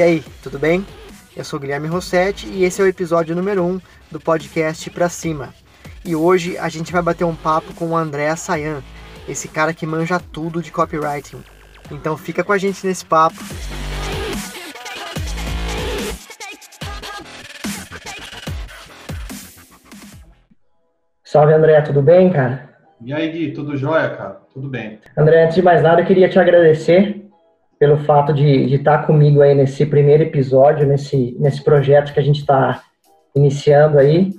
E aí, tudo bem? Eu sou Guilherme Rossetti e esse é o episódio número 1 um do podcast Pra Cima. E hoje a gente vai bater um papo com o André Sayan, esse cara que manja tudo de copywriting. Então fica com a gente nesse papo. Salve André, tudo bem, cara? E aí, Gui, tudo jóia, cara? Tudo bem. André, antes de mais nada, eu queria te agradecer pelo fato de, estar comigo aí nesse primeiro episódio, nesse, nesse projeto que a gente está iniciando aí.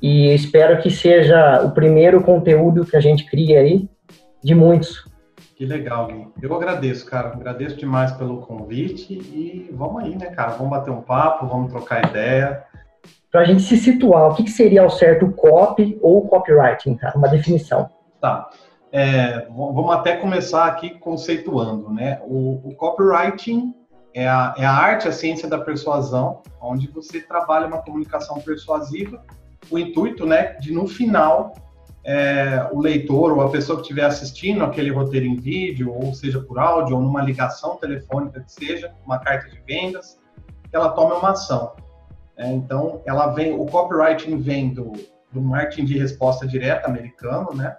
E espero que seja o primeiro conteúdo que a gente cria aí, de muitos. Que legal, Gui. Eu agradeço, cara. Agradeço demais pelo convite e vamos aí, né, cara? Vamos bater um papo, vamos trocar ideia. Para a gente se situar, o que, que seria ao certo copy ou copywriting, cara? Uma definição. Tá. É, vamos até começar aqui conceituando, né? O, o copywriting é a, é a, arte, a ciência da persuasão, onde você trabalha uma comunicação persuasiva, o intuito, né, de no final é, o leitor ou a pessoa que estiver assistindo aquele roteiro em vídeo, ou seja por áudio, ou numa ligação telefônica que seja, uma carta de vendas, ela tome uma ação. É, então, ela vem, o copywriting vem do, do marketing de resposta direta americano, né?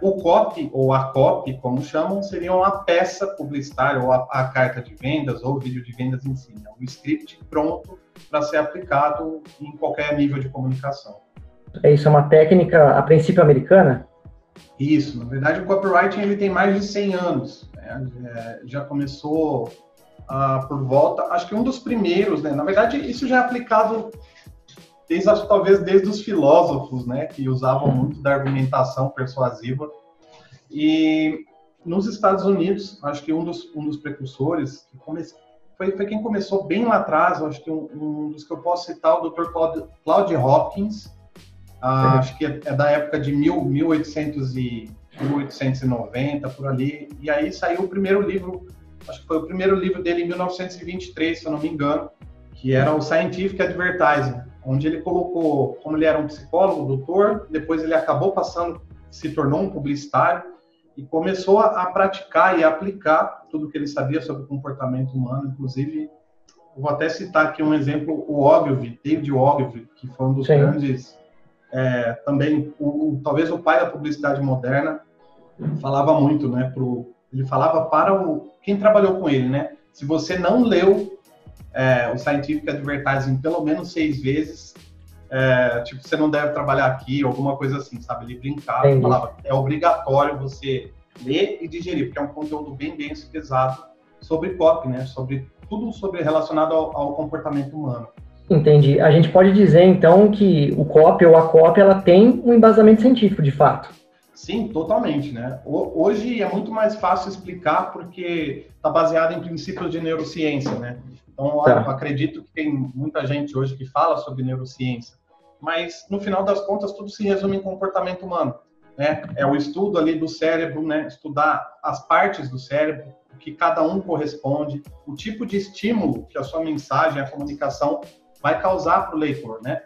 O copy, ou a copy, como chamam, seria uma peça publicitária, ou a, a carta de vendas, ou o vídeo de vendas em si. É um script pronto para ser aplicado em qualquer nível de comunicação. É isso, é uma técnica, a princípio, americana? Isso, na verdade o copywriting ele tem mais de 100 anos. Né? É, já começou uh, por volta, acho que um dos primeiros, né? na verdade isso já é aplicado desde, acho, talvez desde os filósofos, né, que usavam muito da argumentação persuasiva. E nos Estados Unidos, acho que um dos, um dos precursores, que come, foi, foi quem começou bem lá atrás, acho que um, um, dos que eu posso citar, o Dr. Claude, Claude Hopkins, ah, acho que é, é, da época de mil, 1800 e 1890, por ali, e aí saiu o primeiro livro, acho que foi o primeiro livro dele em 1923, se eu não me engano, que era o Scientific Advertising, onde ele colocou, como ele era um psicólogo, doutor, depois ele acabou passando, se tornou um publicitário e começou a, praticar e a aplicar tudo que ele sabia sobre o comportamento humano, inclusive vou até citar aqui um exemplo, o Ogilvy, David Ogilvy, que foi um dos Sim. grandes, é, também, o, talvez o pai da publicidade moderna, falava muito, né, pro, ele falava para o, quem trabalhou com ele, né, se você não leu é, o Scientific Advertising pelo menos seis vezes, é, tipo, você não deve trabalhar aqui, alguma coisa assim, sabe? Ele brincava, Entendi. falava, é obrigatório você ler e digerir, porque é um conteúdo bem denso e pesado sobre copy, né? Sobre tudo sobre relacionado ao, ao, comportamento humano. Entendi. A gente pode dizer então que o copy ou a copy ela tem um embasamento científico, de fato. Sim, totalmente, né? Hoje é muito mais fácil explicar porque está baseado em princípios de neurociência, né? Então, tá. acredito que tem muita gente hoje que fala sobre neurociência, mas no final das contas tudo se resume em comportamento humano, né? É o estudo ali do cérebro, né? Estudar as partes do cérebro, o que cada um corresponde, o tipo de estímulo que a sua mensagem, a comunicação vai causar para o leitor, né?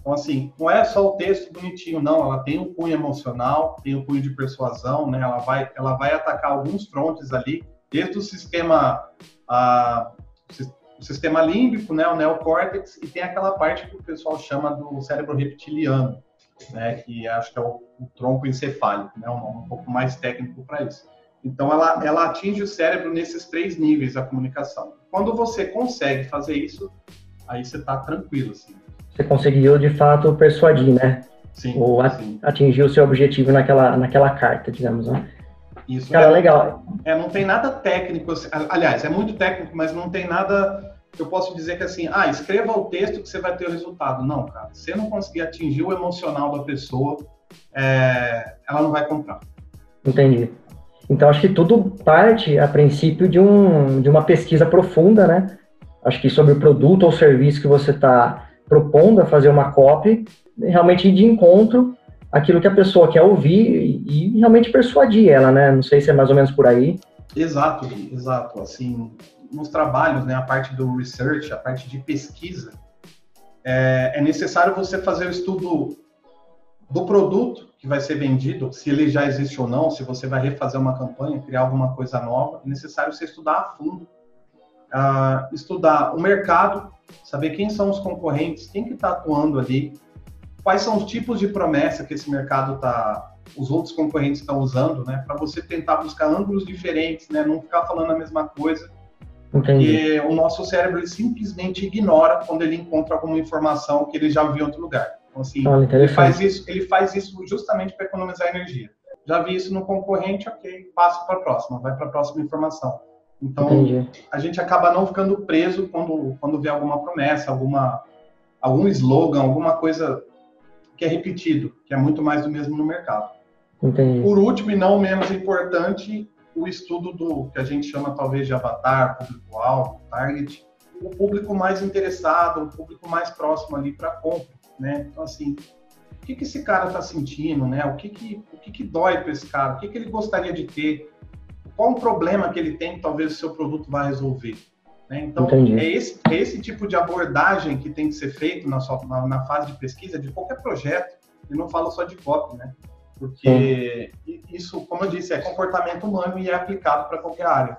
Então, assim, não é só o texto bonitinho, não. Ela tem um cunho emocional, tem um cunho de persuasão, né? Ela vai, ela vai atacar alguns frontes ali, desde o sistema, a, o sistema límbico, né, o neocórtex, e tem aquela parte que o pessoal chama do cérebro reptiliano, né, que acho que é o, o tronco encefálico, né, um, um pouco mais técnico para isso. Então, ela, ela atinge o cérebro nesses três níveis da comunicação. Quando você consegue fazer isso, aí você está tranquilo, assim. Você conseguiu, de fato, persuadir, né? Sim, Ou sim. atingir o seu objetivo naquela, naquela carta, digamos, né? Isso Cara, é, legal. É, não tem nada técnico, assim, aliás, é muito técnico, mas não tem nada que eu posso dizer que assim, ah, escreva o texto que você vai ter o resultado. Não, cara, se você não conseguir atingir o emocional da pessoa, é, ela não vai comprar. Entendi. Então acho que tudo parte a princípio de, um, de uma pesquisa profunda, né? Acho que sobre o produto ou serviço que você está propondo a fazer uma copy, realmente de encontro aquilo que a pessoa quer ouvir e, realmente persuadir ela, né? Não sei se é mais ou menos por aí. Exato, exato. Assim, nos trabalhos, né, a parte do research, a parte de pesquisa, é, é necessário você fazer o estudo do produto que vai ser vendido, se ele já existe ou não, se você vai refazer uma campanha, criar alguma coisa nova, é necessário você estudar a fundo uh, estudar o mercado, saber quem são os concorrentes, quem que está atuando ali, quais são os tipos de promessa que esse mercado está, os outros concorrentes estão usando, né? Para você tentar buscar ângulos diferentes, né? Não ficar falando a mesma coisa. Entendi. Porque o nosso cérebro simplesmente ignora quando ele encontra alguma informação que ele já viu em outro lugar. Então, assim, ele, faz isso, ele faz isso justamente para economizar energia. Já vi isso no concorrente, ok, passa para a próxima, vai para a próxima informação. Então, Entendi. a gente acaba não ficando preso quando, quando vê alguma promessa, alguma, algum slogan, alguma coisa que é repetido, que é muito mais do mesmo no mercado. Entendi. Por último, e não menos importante, o estudo do que a gente chama talvez de avatar, público-alvo, target, o público mais interessado, o público mais próximo ali para compra, né? Então, assim, o que, que esse cara está sentindo, né? O que que, o que, que dói para esse cara? O que, que ele gostaria de ter? Qual o problema que ele tem que talvez o seu produto vá resolver? Né? Então, é esse, é esse tipo de abordagem que tem que ser feito na, sua, na, na fase de pesquisa de qualquer projeto, e não falo só de copy, né? Porque Sim. isso, como eu disse, é comportamento humano e é aplicado para qualquer área.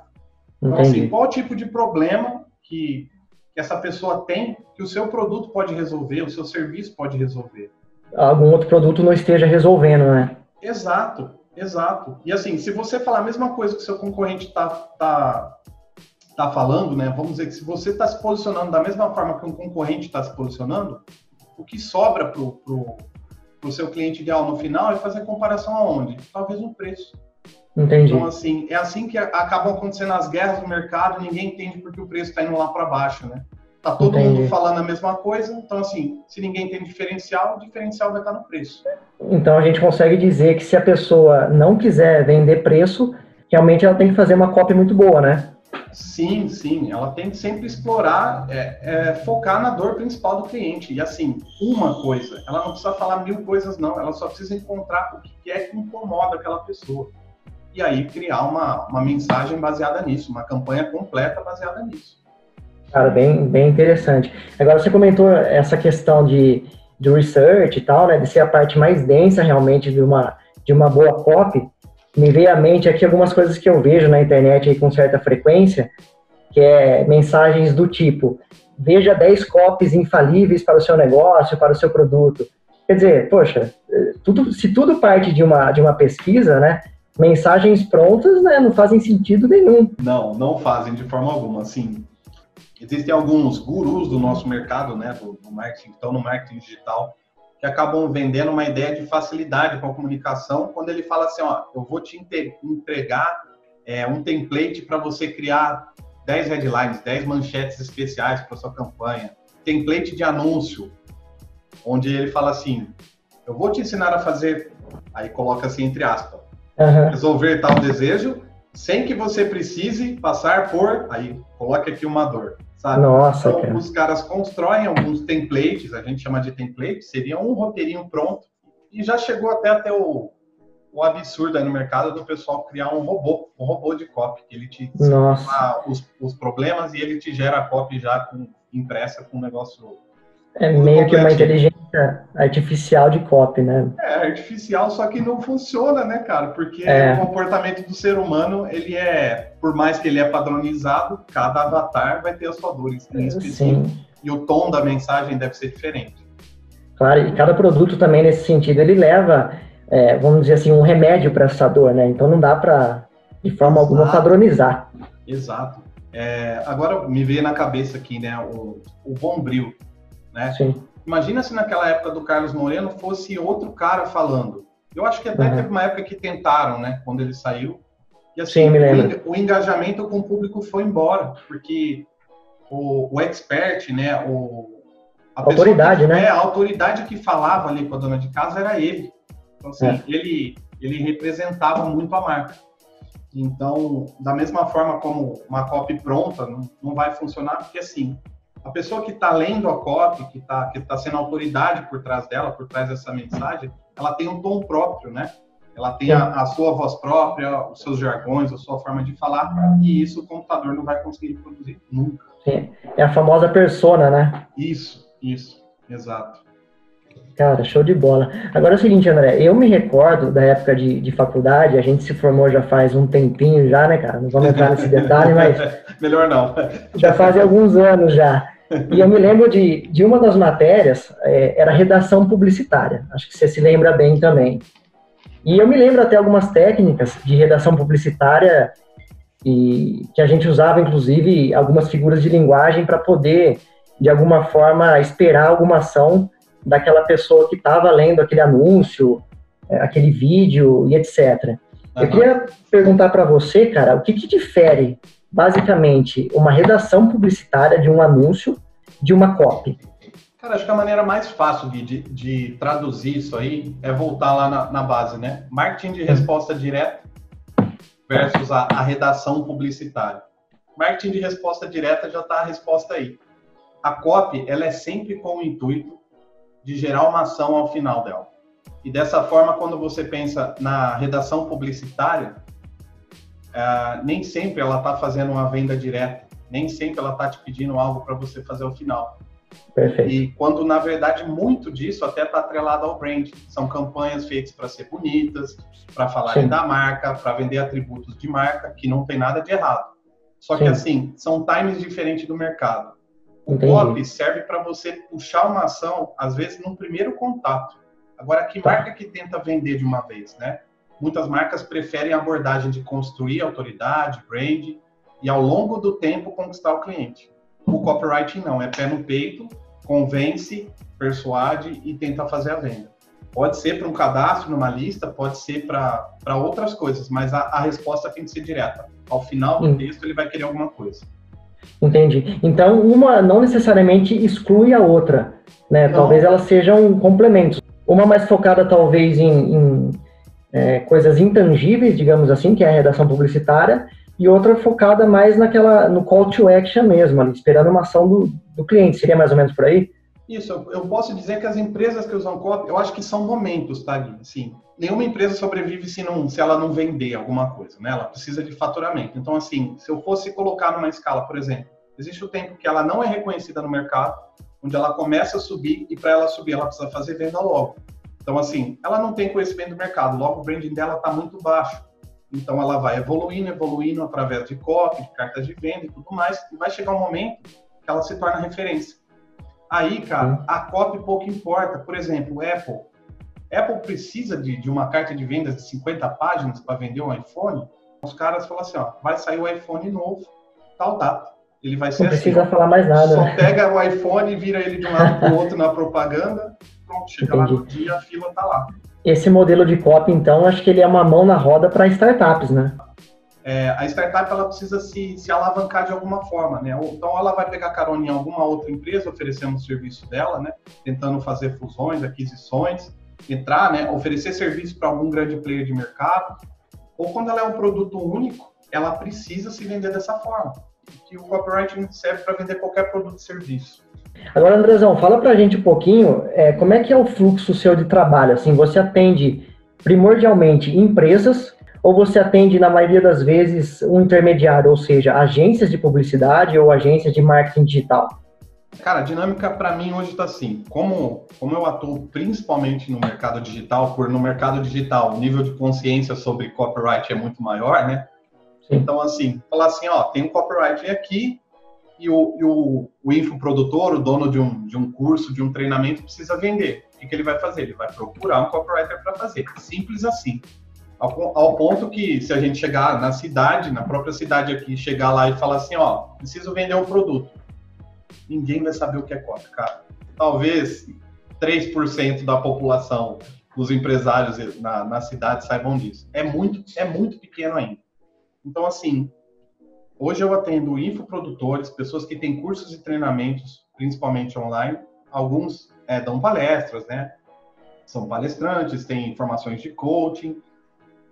Então, assim, qual tipo de problema que, que essa pessoa tem que o seu produto pode resolver, o seu serviço pode resolver? Algum outro produto não esteja resolvendo, né? Exato, exato. E assim, se você falar a mesma coisa que seu concorrente está tá, tá falando, né? Vamos dizer que se você está se posicionando da mesma forma que um concorrente está se posicionando, o que sobra para o para o seu cliente ideal no final é fazer comparação aonde? Talvez no preço. Entendi. Então, assim, é assim que acabam acontecendo as guerras no mercado, ninguém entende porque o preço está indo lá para baixo, né? Tá todo Entendi. mundo falando a mesma coisa, então, assim, se ninguém tem diferencial, o diferencial vai estar no preço. Então, a gente consegue dizer que se a pessoa não quiser vender preço, realmente ela tem que fazer uma cópia muito boa, né? Sim, sim. Ela tem que sempre explorar, é, é, focar na dor principal do cliente. E assim, uma coisa, ela não precisa falar mil coisas, não. Ela só precisa encontrar o que é que incomoda aquela pessoa. E aí criar uma, uma mensagem baseada nisso, uma campanha completa baseada nisso. Cara, bem, bem interessante. Agora, você comentou essa questão de, de research e tal, né? De ser a parte mais densa realmente de uma, de uma boa copy me veio à mente aqui algumas coisas que eu vejo na internet aí com certa frequência, que é mensagens do tipo: veja 10 copies infalíveis para o seu negócio, para o seu produto. Quer dizer, poxa, tudo, se tudo parte de uma, de uma pesquisa, né? Mensagens prontas né, não fazem sentido nenhum. Não, não fazem de forma alguma. Assim, existem alguns gurus do nosso mercado, né, do, do marketing, estão no marketing digital, que acabam vendendo uma ideia de facilidade com a comunicação, quando ele fala assim, ó, eu vou te entregar é, um template para você criar 10 headlines, 10 manchetes especiais para sua campanha, template de anúncio, onde ele fala assim, eu vou te ensinar a fazer, aí coloca assim entre aspas, uhum. resolver tal desejo, sem que você precise passar por, aí coloca aqui uma dor sabe? Nossa, então, cara. os caras constroem alguns templates, a gente chama de template, seria um roteirinho pronto, e já chegou até até o, o absurdo aí no mercado do pessoal criar um robô, um robô de copy, que ele te os, os problemas e ele te gera a copy já com, impressa com um negócio é meio que uma inteligência artificial de copy, né? É, artificial, só que não funciona, né, cara? Porque é. o comportamento do ser humano, ele é, por mais que ele é padronizado, cada avatar vai ter a sua dor em específico. Sim. E o tom da mensagem deve ser diferente. Claro, e cada produto também, nesse sentido, ele leva, é, vamos dizer assim, um remédio para essa dor, né? Então não dá para, de forma Exato. alguma, padronizar. Exato. É, agora me veio na cabeça aqui, né, o, o Bombril né? Sim. Imagina se naquela época do Carlos Moreno fosse outro cara falando. Eu acho que até uhum. teve uma época que tentaram, né, quando ele saiu. E assim, Sim, me lembro. O, o engajamento com o público foi embora, porque o, o expert, né, o a autoridade, que, né? É, a autoridade que falava ali com a dona de casa era ele. Então, assim, é. ele, ele representava muito a marca. Então, da mesma forma como uma copy pronta não, não vai funcionar, porque assim, a pessoa que está lendo a copy, que está que tá sendo autoridade por trás dela, por trás dessa mensagem, ela tem um tom próprio, né? Ela tem a, a, sua voz própria, os seus jargões, a sua forma de falar, e isso o computador não vai conseguir produzir nunca. Sim. É a famosa persona, né? Isso, isso, exato. Cara, show de bola. Agora é o seguinte, André, eu me recordo da época de, de faculdade, a gente se formou já faz um tempinho já, né, cara? Não vamos entrar nesse detalhe, mas... Melhor não. Já faz alguns anos já. E eu me lembro de, de uma das matérias, é, era redação publicitária. Acho que você se lembra bem também. E eu me lembro até algumas técnicas de redação publicitária e que a gente usava, inclusive, algumas figuras de linguagem para poder, de alguma forma, esperar alguma ação daquela pessoa que estava lendo aquele anúncio, é, aquele vídeo e etc. Uhum. Eu queria perguntar para você, cara, o que, que difere, basicamente, uma redação publicitária de um anúncio de uma copy? Cara, acho que a maneira mais fácil de, de traduzir isso aí é voltar lá na, na base, né? Marketing de resposta direta versus a, a redação publicitária. Marketing de resposta direta já está a resposta aí. A copy, ela é sempre com o intuito de gerar uma ação ao final dela. E dessa forma, quando você pensa na redação publicitária, uh, nem sempre ela está fazendo uma venda direta, nem sempre ela está te pedindo algo para você fazer ao final. Perfeito. E quando, na verdade, muito disso até está atrelado ao brand. São campanhas feitas para ser bonitas, para falarem da marca, para vender atributos de marca, que não tem nada de errado. Só Sim. que, assim, são times diferentes do mercado. O Entendi. copy serve para você puxar uma ação, às vezes, num primeiro contato. Agora, que tá. marca que tenta vender de uma vez, né? Muitas marcas preferem a abordagem de construir autoridade, brand, e ao longo do tempo conquistar o cliente. O copywriting não, é pé no peito, convence, persuade e tenta fazer a venda. Pode ser para um cadastro numa lista, pode ser para outras coisas, mas a, a, resposta tem que ser direta. Ao final do hum. texto, ele vai querer alguma coisa. Entendi. Então, uma não necessariamente exclui a outra, né? Não. Talvez elas sejam complementos. Uma mais focada, talvez, em, em é, coisas intangíveis, digamos assim, que é a redação publicitária, e outra focada mais naquela, no call to action mesmo, ali, esperando uma ação do, do cliente. Seria mais ou menos por aí? Isso, eu posso dizer que as empresas que usam copy, eu acho que são momentos, tá, Gui? Assim, nenhuma empresa sobrevive se, não, se ela não vender alguma coisa, né? Ela precisa de faturamento. Então, assim, se eu fosse colocar numa escala, por exemplo, existe o tempo que ela não é reconhecida no mercado, onde ela começa a subir e para ela subir ela precisa fazer venda logo. Então, assim, ela não tem conhecimento do mercado, logo o branding dela está muito baixo. Então, ela vai evoluindo, evoluindo através de copy, de cartas de venda e tudo mais, e vai chegar um momento que ela se torna referência. Aí, cara, a copy pouco importa. Por exemplo, Apple. Apple precisa de, de uma carta de vendas de 50 páginas para vender um iPhone. Os caras falam assim, ó, vai sair o iPhone novo, tal data. Ele vai ser Não assim, precisa falar mais nada. Só pega o iPhone vira ele de um lado para o outro na propaganda. Pronto, chega Entendi. lá no dia, a fila tá lá. Esse modelo de copy, então, acho que ele é uma mão na roda para startups, né? é, a startup ela precisa se, se alavancar de alguma forma, né? Então ela vai pegar carona em alguma outra empresa oferecendo o serviço dela, né? Tentando fazer fusões, aquisições, entrar, né? Oferecer serviço para algum grande player de mercado. Ou quando ela é um produto único, ela precisa se vender dessa forma. Que o copywriting serve para vender qualquer produto e serviço. Agora, Andrezão, fala para a gente um pouquinho é, como é que é o fluxo seu de trabalho. Assim, você atende primordialmente empresas ou você atende, na maioria das vezes, um intermediário, ou seja, agências de publicidade ou agências de marketing digital? Cara, a dinâmica para mim hoje está assim. Como, como eu atuo principalmente no mercado digital, por no mercado digital o nível de consciência sobre copyright é muito maior, né? Sim. Então, assim, falar assim, ó, tem um copyright aqui e o, e o, o infoprodutor, o dono de um, de um curso, de um treinamento, precisa vender. O que, que ele vai fazer? Ele vai procurar um copywriter para fazer. Simples assim. Ao, ao, ponto que, se a gente chegar na cidade, na própria cidade aqui, chegar lá e falar assim, ó, preciso vender um produto. Ninguém vai saber o que é copy, cara. Talvez 3% da população, os empresários na, na cidade saibam disso. É muito, é muito pequeno ainda. Então, assim, hoje eu atendo infoprodutores, pessoas que têm cursos e treinamentos, principalmente online. Alguns é, dão palestras, né? São palestrantes, têm informações de coaching,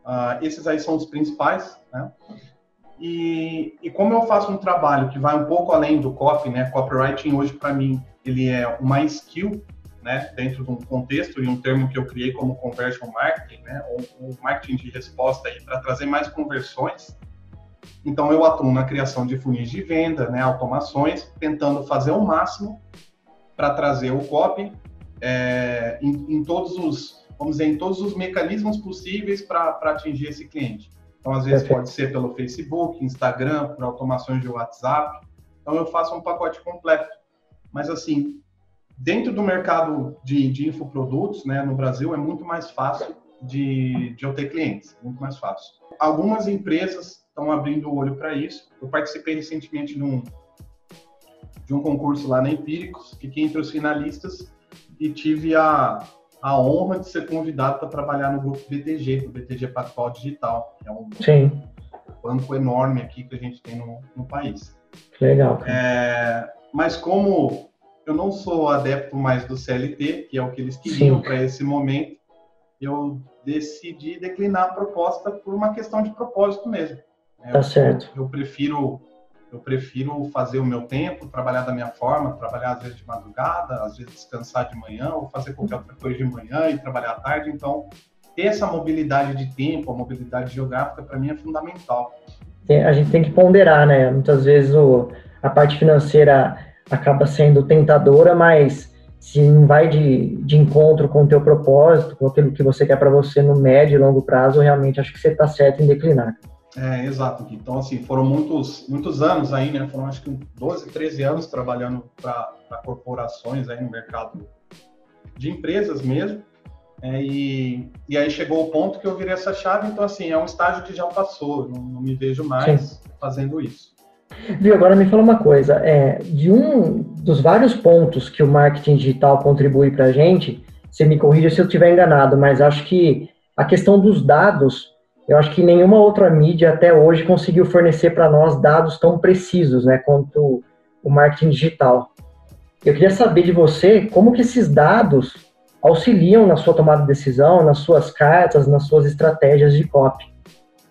Uh, esses aí são os principais, né? E, e, como eu faço um trabalho que vai um pouco além do copy, né? Copywriting hoje para mim ele é uma skill, né? Dentro de um contexto e um termo que eu criei como conversion marketing, né? Ou, ou marketing de resposta aí para trazer mais conversões. Então eu atuo na criação de funis de venda, né? Automações, tentando fazer o máximo para trazer o copy é, em, em, todos os, vamos dizer, em todos os mecanismos possíveis para atingir esse cliente. Então, às vezes pode ser pelo Facebook, Instagram, por automações de WhatsApp. Então, eu faço um pacote completo. Mas, assim, dentro do mercado de, de infoprodutos, né, no Brasil, é muito mais fácil de, de eu ter clientes, muito mais fácil. Algumas empresas estão abrindo o olho para isso. Eu participei recentemente de um, de um concurso lá na Empíricos, fiquei entre os finalistas e tive a, a honra de ser convidado para trabalhar no grupo BTG, o BTG Pactual Digital, que é um Sim. banco enorme aqui que a gente tem no, no país. Legal. É, mas como eu não sou adepto mais do CLT, que é o que eles queriam para esse momento, eu decidi declinar a proposta por uma questão de propósito mesmo. Tá certo. Eu prefiro eu prefiro fazer o meu tempo, trabalhar da minha forma, trabalhar às vezes de madrugada, às vezes descansar de manhã, ou fazer qualquer outra coisa de manhã e trabalhar à tarde. Então, ter essa mobilidade de tempo, a mobilidade geográfica, para mim é fundamental. A gente tem que ponderar, né? Muitas vezes o, a parte financeira acaba sendo tentadora, mas se não vai de, de encontro com o teu propósito, com aquilo que você quer para você no médio e longo prazo, realmente acho que você está certo em declinar. É, exato. Então, assim, foram muitos, muitos anos aí, né? Foram acho que 12, 13 anos trabalhando para corporações aí no mercado de empresas mesmo. É, e, e aí chegou o ponto que eu virei essa chave, então assim, é um estágio que já passou, não, não me vejo mais Sim. fazendo isso. Viu, agora me fala uma coisa, é, de um dos vários pontos que o marketing digital contribui para a gente, você me corrija se eu estiver enganado, mas acho que a questão dos dados eu acho que nenhuma outra mídia até hoje conseguiu fornecer para nós dados tão precisos, né, quanto o marketing digital. Eu queria saber de você como que esses dados auxiliam na sua tomada de decisão, nas suas cartas, nas suas estratégias de copy.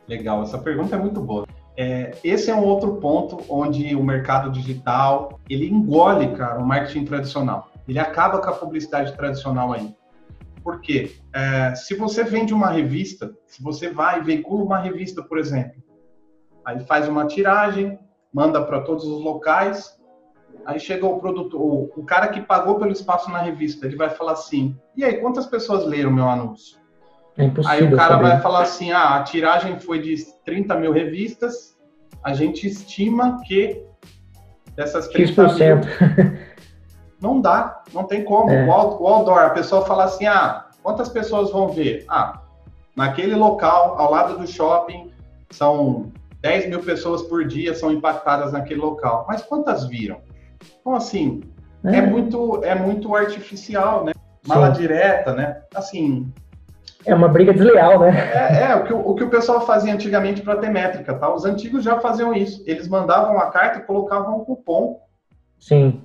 Legal, essa pergunta é muito boa. É, esse é um outro ponto onde o mercado digital ele engole, cara, o marketing tradicional. Ele acaba com a publicidade tradicional aí. Porque é, se você vende uma revista, se você vai e veicula uma revista, por exemplo, aí faz uma tiragem, manda para todos os locais, aí chega o produtor, o, cara que pagou pelo espaço na revista, ele vai falar assim: e aí, quantas pessoas leram meu anúncio? É aí o cara saber. vai falar assim: ah, a tiragem foi de 30 mil revistas, a gente estima que dessas 30 X%. mil, Não dá, não tem como. É. O outdoor, a pessoa fala assim, ah, quantas pessoas vão ver? Ah, naquele local, ao lado do shopping, são 10 mil pessoas por dia são impactadas naquele local. Mas quantas viram? Então, assim, é, é muito, é muito artificial, né? Mala Sim. direta, né? Assim... É uma briga desleal, né? É, é o, que, o que o pessoal fazia antigamente para ter métrica, tá? Os antigos já faziam isso. Eles mandavam a carta e colocavam um cupom. Sim.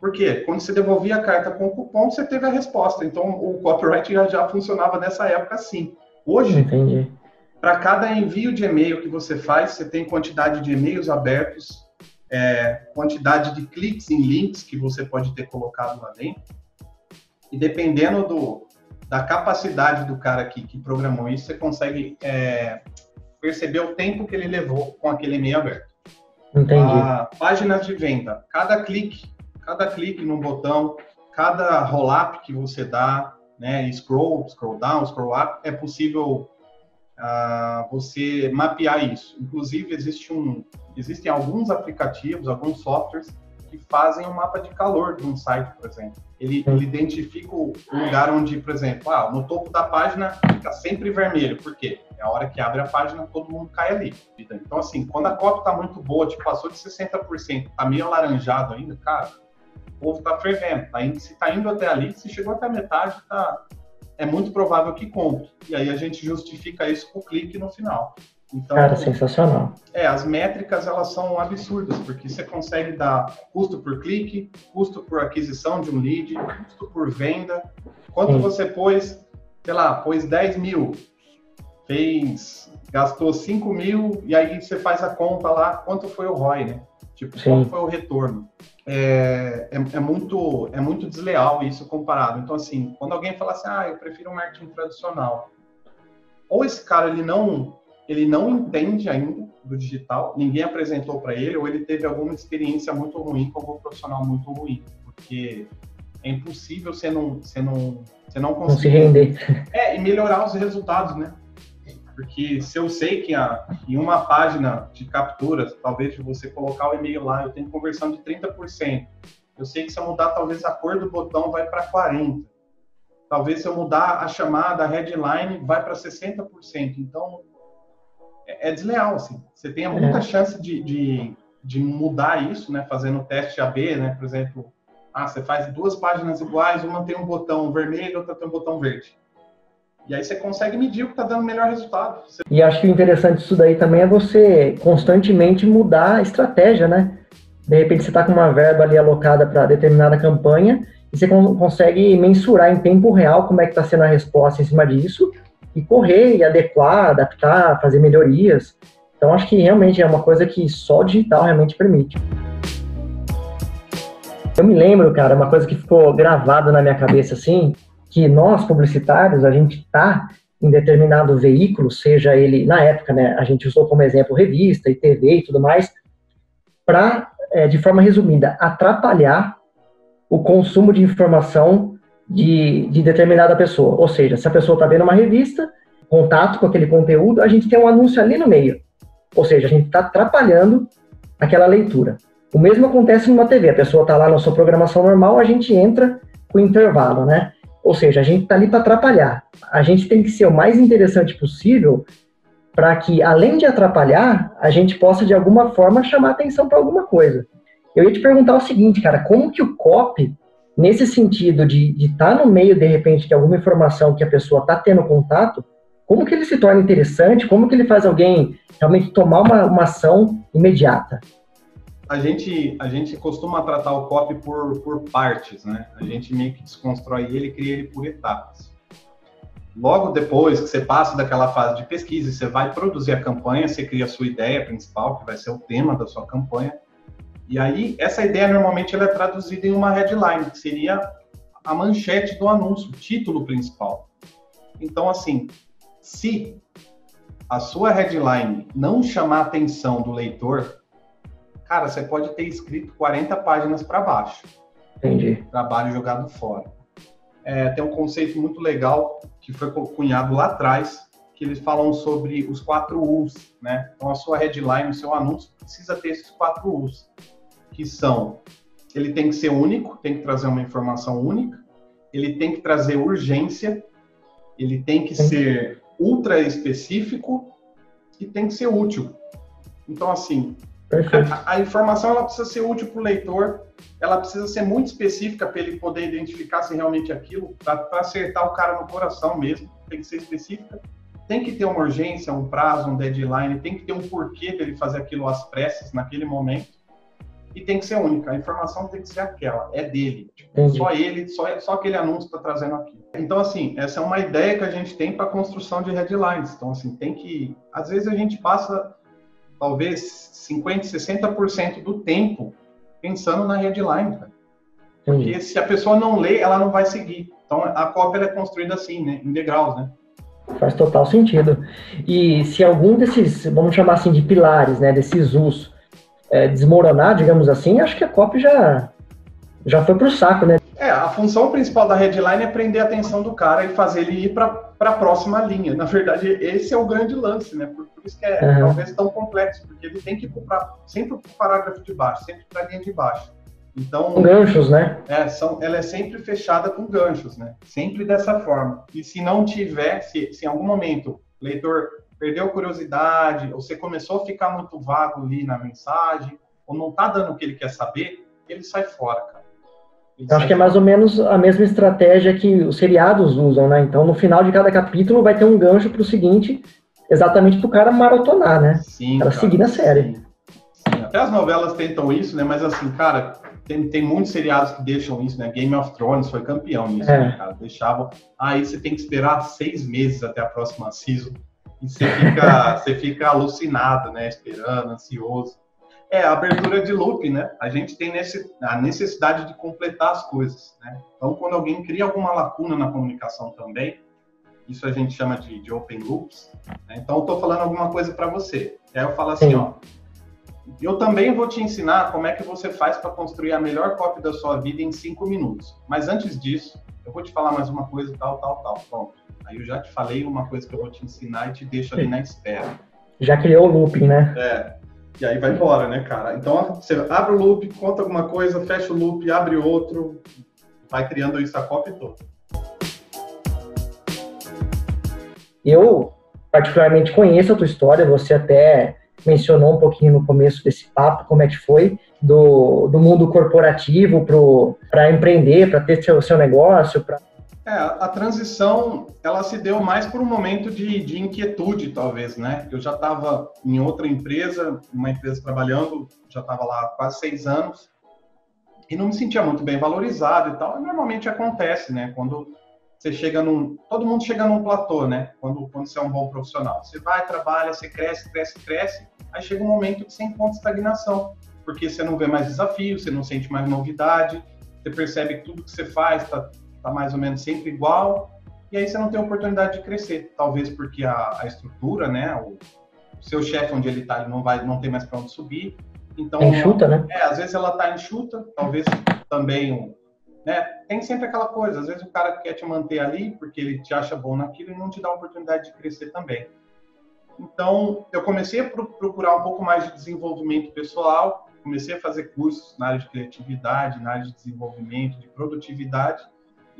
Por quê? Quando você devolvia a carta com o cupom, você teve a resposta. Então, o copyright já, já funcionava nessa época assim. Hoje, para cada envio de e-mail que você faz, você tem quantidade de e-mails abertos, é, quantidade de cliques em links que você pode ter colocado lá dentro. E dependendo do, da capacidade do cara que, que programou isso, você consegue é, perceber o tempo que ele levou com aquele e-mail aberto. Entendi. A páginas de venda, cada clique cada clique no botão, cada roll-up que você dá, né, scroll, scroll down, scroll up, é possível uh, você mapear isso. Inclusive, existe um, existem alguns aplicativos, alguns softwares que fazem um mapa de calor de um site, por exemplo. Ele, ele identifica o lugar onde, por exemplo, ah, no topo da página fica sempre vermelho. Por quê? É a hora que abre a página, todo mundo cai ali. Então, assim, quando a cópia está muito boa, tipo, passou de 60%, está meio alaranjado ainda, cara, povo está fervendo. Tá indo, se está indo até ali, se chegou até a metade, tá, é muito provável que compre. E aí a gente justifica isso com o clique no final. Então, Cara, sensacional. É, as métricas elas são absurdas, porque você consegue dar custo por clique, custo por aquisição de um lead, custo por venda. Quanto Sim. você pôs, sei lá, pôs 10 mil, fez, gastou 5 mil, e aí você faz a conta lá, quanto foi o ROI, né? Tipo, Sim. qual foi o retorno? É, é, é, muito, é muito desleal isso comparado. Então, assim, quando alguém fala assim, ah, eu prefiro um marketing tradicional, ou esse cara ele não, ele não entende ainda do digital, ninguém apresentou para ele, ou ele teve alguma experiência muito ruim com algum profissional muito ruim, porque é impossível você não, você não, você não conseguir. Não se render. É, e melhorar os resultados, né? Porque se eu sei que a, em uma página de capturas, talvez você colocar o e-mail lá, eu tenho conversão de 30%. Eu sei que se eu mudar talvez a cor do botão vai para 40%. Talvez se eu mudar a chamada, a headline, vai para 60%. Então, é, é, desleal, assim. Você tem muita é. chance de, de, de, mudar isso, né? Fazendo teste AB, né? Por exemplo, ah, você faz duas páginas iguais, uma tem um botão vermelho, outra tem um botão verde. E aí você consegue medir o que está dando melhor resultado. E acho que o interessante disso daí também é você constantemente mudar a estratégia, né? De repente você está com uma verba ali alocada para determinada campanha e você consegue mensurar em tempo real como é que está sendo a resposta em cima disso e correr e adequar, adaptar, fazer melhorias. Então acho que realmente é uma coisa que só o digital realmente permite. Eu me lembro, cara, uma coisa que ficou gravada na minha cabeça assim, que nós, publicitários, a gente está em determinado veículo, seja ele, na época, né, a gente usou como exemplo revista e TV e tudo mais, para, é, de forma resumida, atrapalhar o consumo de informação de, de determinada pessoa. Ou seja, se a pessoa está vendo uma revista, contato com aquele conteúdo, a gente tem um anúncio ali no meio. Ou seja, a gente está atrapalhando aquela leitura. O mesmo acontece numa TV, a pessoa está lá na sua programação normal, a gente entra com intervalo, né? Ou seja, a gente está ali para atrapalhar. A gente tem que ser o mais interessante possível para que, além de atrapalhar, a gente possa, de alguma forma, chamar atenção para alguma coisa. Eu ia te perguntar o seguinte, cara, como que o copy, nesse sentido de estar tá no meio, de repente, de alguma informação que a pessoa está tendo contato, como que ele se torna interessante, como que ele faz alguém realmente tomar uma, uma ação imediata? A gente, a gente costuma tratar o copy por, por partes, né? A gente meio que desconstrói ele e cria ele por etapas. Logo depois que você passa daquela fase de pesquisa você vai produzir a campanha, você cria a sua ideia principal, que vai ser o tema da sua campanha. E aí, essa ideia normalmente ela é traduzida em uma headline, que seria a manchete do anúncio, o título principal. Então, assim, se a sua headline não chamar a atenção do leitor, cara, você pode ter escrito 40 páginas para baixo. Entendi. Trabalho jogado fora. É, tem um conceito muito legal que foi cunhado lá atrás, que eles falam sobre os quatro U's, né? Então a sua headline, o seu anúncio precisa ter esses quatro U's, que são ele tem que ser único, tem que trazer uma informação única, ele tem que trazer urgência, ele tem que ser ultra específico e tem que ser útil. Então, assim, a, a, informação ela precisa ser útil para o leitor, ela precisa ser muito específica para ele poder identificar se realmente é aquilo, para acertar o cara no coração mesmo, tem que ser específica. Tem que ter uma urgência, um prazo, um deadline, tem que ter um porquê dele fazer aquilo às pressas naquele momento. E tem que ser única, a informação tem que ser aquela, é dele. Tipo, só ele, só, só aquele anúncio está trazendo aquilo. Então, assim, essa é uma ideia que a gente tem para a construção de headlines. Então, assim, tem que. Às vezes a gente passa talvez 50%, 60% do tempo pensando na headline, cara. Porque se a pessoa não lê, ela não vai seguir. Então a cópia é construída assim, né? Em degraus, né? Faz total sentido. E se algum desses, vamos chamar assim de pilares, né, desses us, é, desmoronar, digamos assim, acho que a cópia já, já foi pro saco, né? É, a função principal da headline é prender a atenção do cara e fazer ele ir para a próxima linha. Na verdade, esse é o grande lance, né? Por, por isso que é uhum. talvez tão complexo, porque ele tem que ir pra, sempre para o parágrafo de baixo, sempre para a linha de baixo. Então, com ganchos, né? É, são, ela é sempre fechada com ganchos, né? Sempre dessa forma. E se não tiver, se, se em algum momento o leitor perdeu curiosidade, ou você começou a ficar muito vago ali na mensagem, ou não está dando o que ele quer saber, ele sai fora, cara. Eu acho que é mais ou menos a mesma estratégia que os seriados usam, né? Então, no final de cada capítulo vai ter um gancho para o seguinte, exatamente para o cara maratonar, né? Sim. Para seguir na série. Sim. Sim. Até as novelas tentam isso, né? Mas assim, cara, tem, tem muitos seriados que deixam isso, né? Game of Thrones foi campeão nisso, é. né, cara? Deixavam. Aí você tem que esperar seis meses até a próxima season. E você fica, você fica alucinado, né? Esperando, ansioso. É, a abertura de loop, né? A gente tem nesse, a necessidade de completar as coisas, né? Então, quando alguém cria alguma lacuna na comunicação também, isso a gente chama de, de open loops. Né? Então, eu estou falando alguma coisa para você. Aí eu falo assim, Sim. ó, Eu também vou te ensinar como é que você faz para construir a melhor copy da sua vida em cinco minutos. Mas antes disso, eu vou te falar mais uma coisa, tal, tal, tal. Pronto. Aí eu já te falei uma coisa que eu vou te ensinar e te deixo ali na espera. Já criou o looping, né? É. E aí vai embora, né, cara? Então você abre o loop, conta alguma coisa, fecha o loop, abre outro, vai criando isso a copy toda. Eu, particularmente, conheço a tua história, você até mencionou um pouquinho no começo desse papo, como é que foi, do, do mundo corporativo para empreender, para ter seu, seu negócio. Pra... É, a transição, ela se deu mais por um momento de, de inquietude, talvez, né? Eu já estava em outra empresa, uma empresa trabalhando, já estava lá há quase seis anos, e não me sentia muito bem valorizado e tal. Normalmente acontece, né? Quando você chega num. Todo mundo chega num platô, né? Quando, quando você é um bom profissional. Você vai, trabalha, você cresce, cresce, cresce. Aí chega um momento que você encontra estagnação. Porque você não vê mais desafio, você não sente mais novidade, você percebe que tudo que você faz está tá mais ou menos sempre igual. E aí você não tem oportunidade de crescer. Talvez porque a, a estrutura, né? O, o seu chefe, onde ele está, ele não, vai, não tem mais para onde subir. Então, enxuta, né? É, às vezes ela está enxuta, talvez também né? Tem sempre aquela coisa, às vezes o cara quer te manter ali porque ele te acha bom naquilo e não te dá a oportunidade de crescer também. Então, eu comecei a procurar um pouco mais de desenvolvimento pessoal, comecei a fazer cursos na área de criatividade, na área de desenvolvimento, de produtividade,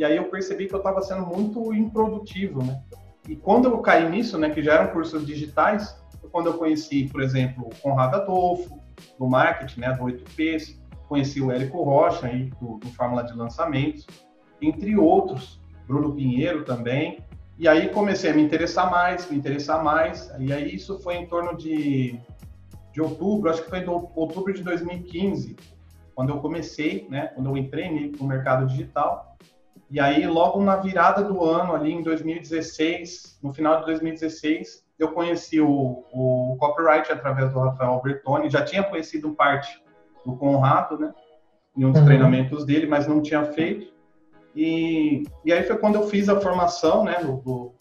e aí eu percebi que eu estava sendo muito improdutivo, né? E quando eu caí nisso, né, que já eram cursos digitais, quando eu conheci, por exemplo, o Conrado Adolfo, do marketing, né, do 8Ps, conheci o Érico Rocha, aí, do, do Fórmula de Lançamentos, entre outros, Bruno Pinheiro também, e aí comecei a me interessar mais, me interessar mais, e aí isso foi em torno de, de outubro, acho que foi em outubro de 2015, quando eu comecei, né, quando eu entrei no mercado digital, e aí logo na virada do ano, ali em 2016, no final de 2016, eu conheci o, o copyright através do Rafael Albertoni, já tinha conhecido parte do Conrado, né? Em um dos uhum. treinamentos dele, mas não tinha feito. E, e aí foi quando eu fiz a formação, né, do,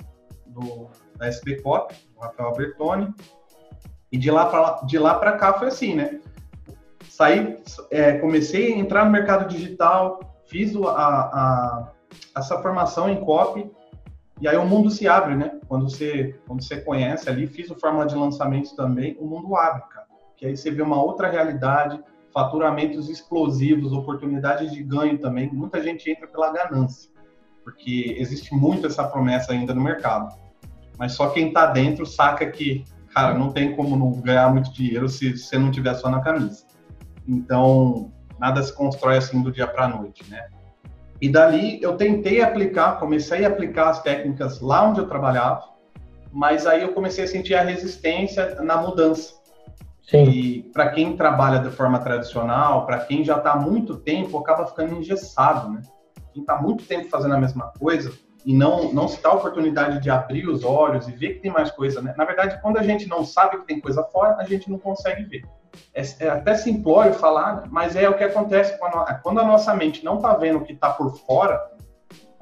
do, da SPCOP, do Rafael Bertoni. E de lá para de lá para cá foi assim, né? Saí, é, comecei a entrar no mercado digital, fiz a, a, essa formação em copy e aí o mundo se abre, né? Quando você, quando você conhece ali, fiz o fórmula de lançamentos também, o mundo abre, cara. Que aí você vê uma outra realidade, faturamentos explosivos, oportunidades de ganho também. Muita gente entra pela ganância, porque existe muito essa promessa ainda no mercado. Mas só quem está dentro saca que, cara, não tem como não ganhar muito dinheiro se você não tiver só na camisa. Então, nada se constrói assim do dia para noite, né? E dali eu tentei aplicar, comecei a aplicar as técnicas lá onde eu trabalhava, mas aí eu comecei a sentir a resistência na mudança. Sim. E para quem trabalha de forma tradicional, para quem já está há muito tempo, acaba ficando engessado, né? Quem está muito tempo fazendo a mesma coisa e não, não se dá a oportunidade de abrir os olhos e ver que tem mais coisa, né? Na verdade, quando a gente não sabe que tem coisa fora, a gente não consegue ver. É, é até simplório falar, mas é o que acontece quando a, quando a nossa mente não está vendo o que está por fora,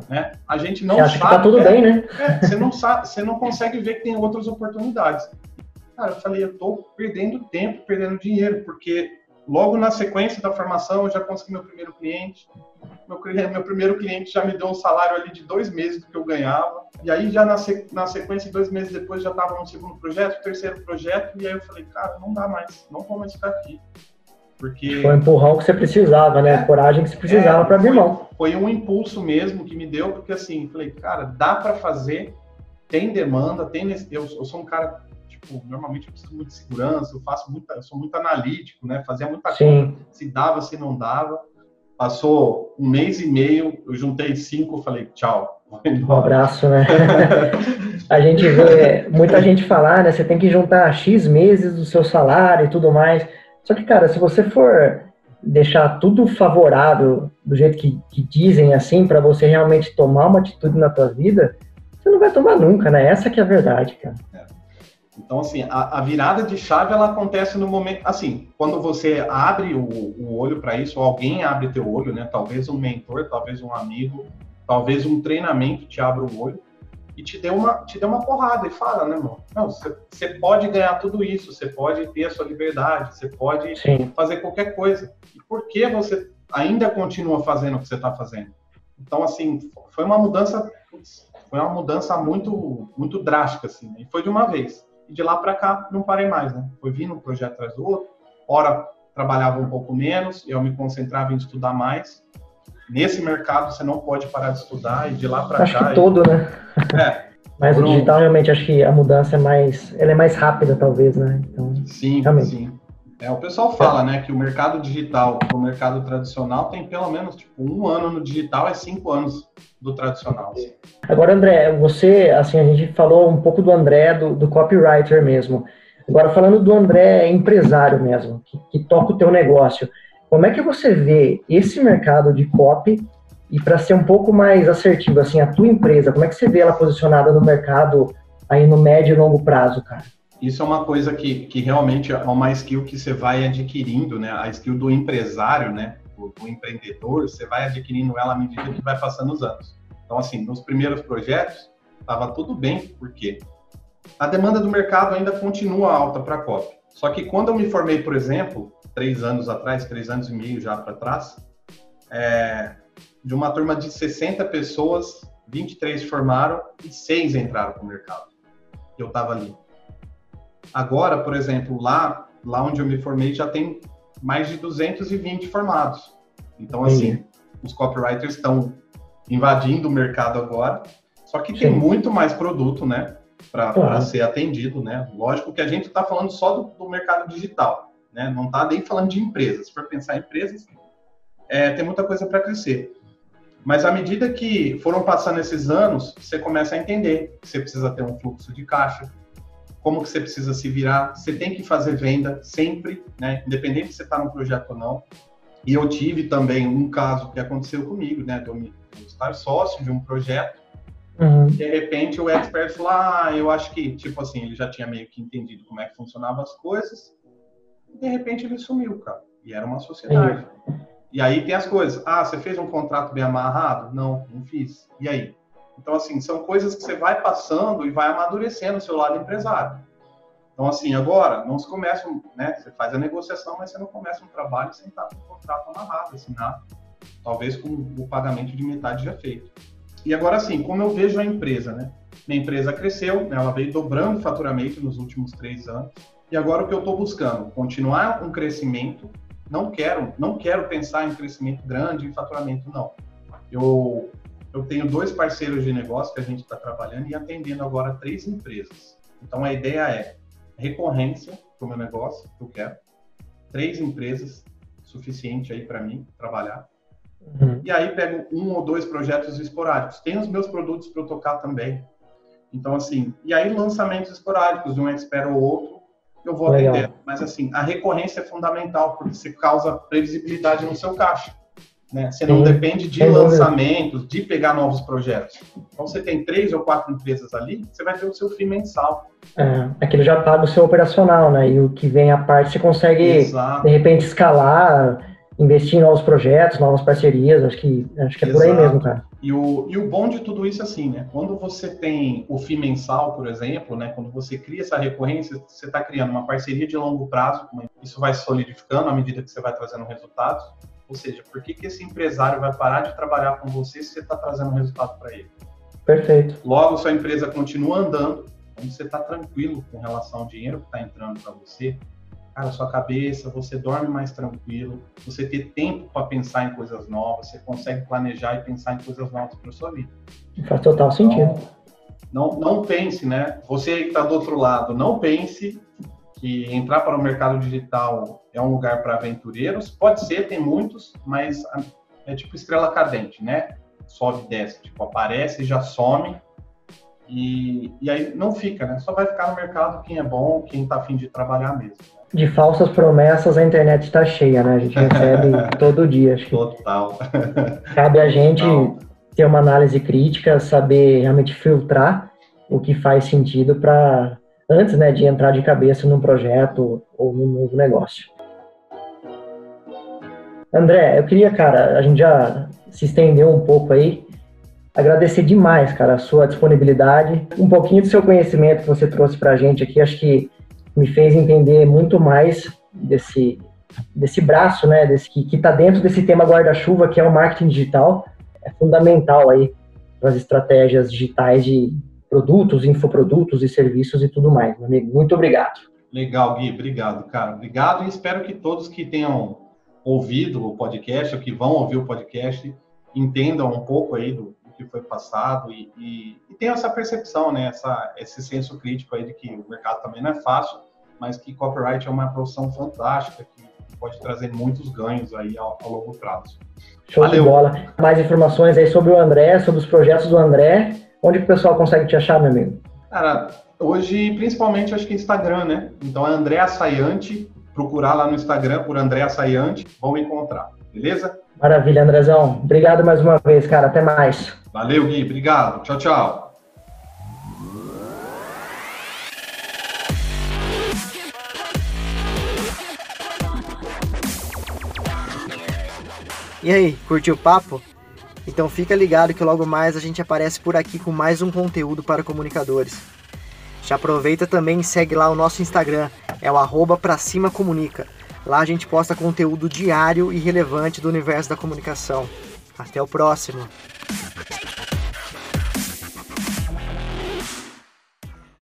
né? A gente não você sabe. tá tudo é, bem, né? É, você não sabe, você não consegue ver que tem outras oportunidades. Cara, eu falei, eu tô perdendo tempo, perdendo dinheiro, porque logo na sequência da formação eu já consegui meu primeiro cliente. Meu, meu primeiro cliente já me deu um salário ali de dois meses do que eu ganhava. E aí já na, sequência, dois meses depois, já estava no segundo projeto, terceiro projeto. E aí eu falei, cara, não dá mais, não vou mais ficar aqui. Porque... Foi o empurrão que você precisava, né? É, a coragem que você precisava é, para abrir mão. Foi um impulso mesmo que me deu, porque assim, falei, cara, dá para fazer, tem demanda, tem eu, eu sou um cara tipo, normalmente eu preciso muito de segurança, eu faço muita, eu sou muito analítico, né? Fazia muita Sim. coisa, se dava, se não dava. Passou um mês e meio, eu juntei cinco, falei tchau. Um abraço, né? a gente vê muita gente falar, né? Você tem que juntar X meses do seu salário e tudo mais. Só que, cara, se você for deixar tudo favorável do jeito que, que dizem assim, para você realmente tomar uma atitude na tua vida, você não vai tomar nunca, né? Essa que é a verdade, cara. Então, assim, a, a, virada de chave, ela acontece no momento, assim, quando você abre o, o olho para isso, ou alguém abre teu olho, né? Talvez um mentor, talvez um amigo, talvez um treinamento te abra o olho. e te deu uma, te deu uma porrada e fala, né, irmão? Não, você pode ganhar tudo isso, você pode ter a sua liberdade, você pode Sim. fazer qualquer coisa. E por que você ainda continua fazendo o que você está fazendo? Então, assim, foi uma mudança, foi uma mudança muito, muito drástica, assim, né? e foi de uma vez. E de lá para cá, não parei mais, né? Foi vindo um projeto atrás do outro, hora trabalhava um pouco menos, eu me concentrava em estudar mais, nesse mercado você não pode parar de estudar e de lá para cá. Acho que todo, né? É. Mas o digital realmente acho que a mudança é mais, ela é mais rápida talvez, né? Então, sim, realmente. sim. É, o pessoal fala, né, que o mercado digital o mercado tradicional tem pelo menos tipo, um ano no digital é cinco anos do tradicional. Agora, André, você, assim, a gente falou um pouco do André, do, do copywriter mesmo. Agora, falando do André empresário mesmo, que, que toca o teu negócio, como é que você vê esse mercado de copy e para ser um pouco mais assertivo, assim, a tua empresa, como é que você vê ela posicionada no mercado aí no médio e longo prazo, cara? Isso é uma coisa que, que realmente é uma skill que você vai adquirindo, né? A skill do empresário, né? Do, do empreendedor, você vai adquirindo ela à medida que vai passando os anos. Então, assim, nos primeiros projetos, estava tudo bem, porque a demanda do mercado ainda continua alta para a copy. Só que quando eu me formei, por exemplo, três anos atrás, três anos e meio já para trás, é, de uma turma de 60 pessoas, 23 formaram e seis entraram para o mercado. Eu estava ali. Agora, por exemplo, lá, lá onde eu me formei, já tem mais de 220 formados. Então, assim, Sim. os copywriters estão invadindo o mercado agora. Só que tem Sim. muito mais produto, né, para ser atendido, né? Lógico que a gente está falando só do, do mercado digital né? Não está nem falando de empresas. Se for pensar em empresas, é, tem muita coisa para crescer. Mas à medida que foram passando esses anos, você começa a entender que você precisa ter um fluxo de caixa, como que você precisa se virar, você tem que fazer venda sempre, né? Independente se você está no projeto ou não. E eu tive também um caso que aconteceu comigo, né? De eu estar sócio de um projeto. Uhum. De repente o expert falou: Ah, eu acho que, tipo assim, ele já tinha meio que entendido como é que funcionavam as coisas e de repente ele sumiu, cara. E era uma sociedade. E aí tem as coisas. Ah, você fez um contrato bem amarrado? Não, não fiz. E aí? Então, assim, são coisas que você vai passando e vai amadurecendo o seu lado empresário. Então, assim, agora, não se começa, né? Você faz a negociação, mas você não começa um trabalho sem estar com o contrato amarrado, assinado. Talvez com o pagamento de metade já feito. E agora, assim, como eu vejo a empresa, né? Minha empresa cresceu, ela veio dobrando faturamento nos últimos três anos. E agora o que eu estou buscando? Continuar um crescimento. Não quero, não quero pensar em crescimento grande, em faturamento, não. Eu, eu tenho dois parceiros de negócio que a gente está trabalhando e atendendo agora três empresas. Então a ideia é recorrência para o meu negócio, que eu quero. Três empresas, suficiente aí para mim trabalhar. Uhum. E aí pego um ou dois projetos esporádicos. Tem os meus produtos para eu tocar também. Então, assim, e aí lançamentos esporádicos de um expert ou outro, eu vou Legal. atender. Mas assim, a recorrência é fundamental, porque você causa previsibilidade no seu caixa. Né? Você não Sim. depende de lançamentos, de pegar novos projetos. Então, você tem três ou quatro empresas ali, você vai ter o seu FII mensal. É, aquilo já paga o seu operacional, né? E o que vem à parte, você consegue, Exato. de repente, escalar investir em novos projetos, novas parcerias, acho que, acho que é Exato. por aí mesmo, cara. E o, e o bom de tudo isso, assim, né? Quando você tem o FII mensal, por exemplo, né? Quando você cria essa recorrência, você está criando uma parceria de longo prazo, isso vai solidificando à medida que você vai trazendo resultados. Ou seja, por que, que esse empresário vai parar de trabalhar com você se você está trazendo resultado para ele? Perfeito. Logo, sua empresa continua andando, então você está tranquilo com relação ao dinheiro que está entrando para você, cara, sua cabeça, você dorme mais tranquilo, você ter tempo para pensar em coisas novas, você consegue planejar e pensar em coisas novas para sua vida. Faz total então, sentido. Não, não pense, né? Você que está do outro lado, não pense que entrar para o mercado digital é um lugar para aventureiros. Pode ser, tem muitos, mas é tipo estrela cadente, né? Sobe e desce, tipo, aparece e já some. E, e aí não fica, né? Só vai ficar no mercado quem é bom, quem está afim de trabalhar mesmo de falsas promessas a internet está cheia, né? A gente recebe todo dia. Acho Total. Cabe a gente Total. ter uma análise crítica, saber realmente filtrar o que faz sentido para antes, né, de entrar de cabeça num projeto ou num novo negócio. André, eu queria, cara, a gente já se estendeu um pouco aí. agradecer demais, cara, a sua disponibilidade, um pouquinho do seu conhecimento que você trouxe para a gente aqui, acho que me fez entender muito mais desse, desse braço, né, desse, que está dentro desse tema guarda-chuva, que é o marketing digital, é fundamental aí para as estratégias digitais de produtos, infoprodutos e serviços e tudo mais, meu amigo. Muito obrigado. Legal, Gui, obrigado, cara. Obrigado e espero que todos que tenham ouvido o podcast ou que vão ouvir o podcast entendam um pouco aí do, do que foi passado e, e, e tenham essa percepção, né, essa, esse senso crítico aí de que o mercado também não é fácil, mas que copyright é uma profissão fantástica que pode trazer muitos ganhos aí ao, ao longo prazo. Show Valeu. de bola. Mais informações aí sobre o André, sobre os projetos do André. Onde o pessoal consegue te achar, meu amigo? Cara, hoje, principalmente, acho que Instagram, né? Então é André Assaiante. Procurar lá no Instagram por André Assaiante, vão encontrar, beleza? Maravilha, Andrezão. Obrigado mais uma vez, cara. Até mais. Valeu, Gui. Obrigado. Tchau, tchau. E aí, curtiu o papo? Então fica ligado que logo mais a gente aparece por aqui com mais um conteúdo para comunicadores. Já aproveita também e segue lá o nosso Instagram, é o arroba pra cima comunica. Lá a gente posta conteúdo diário e relevante do universo da comunicação. Até o próximo!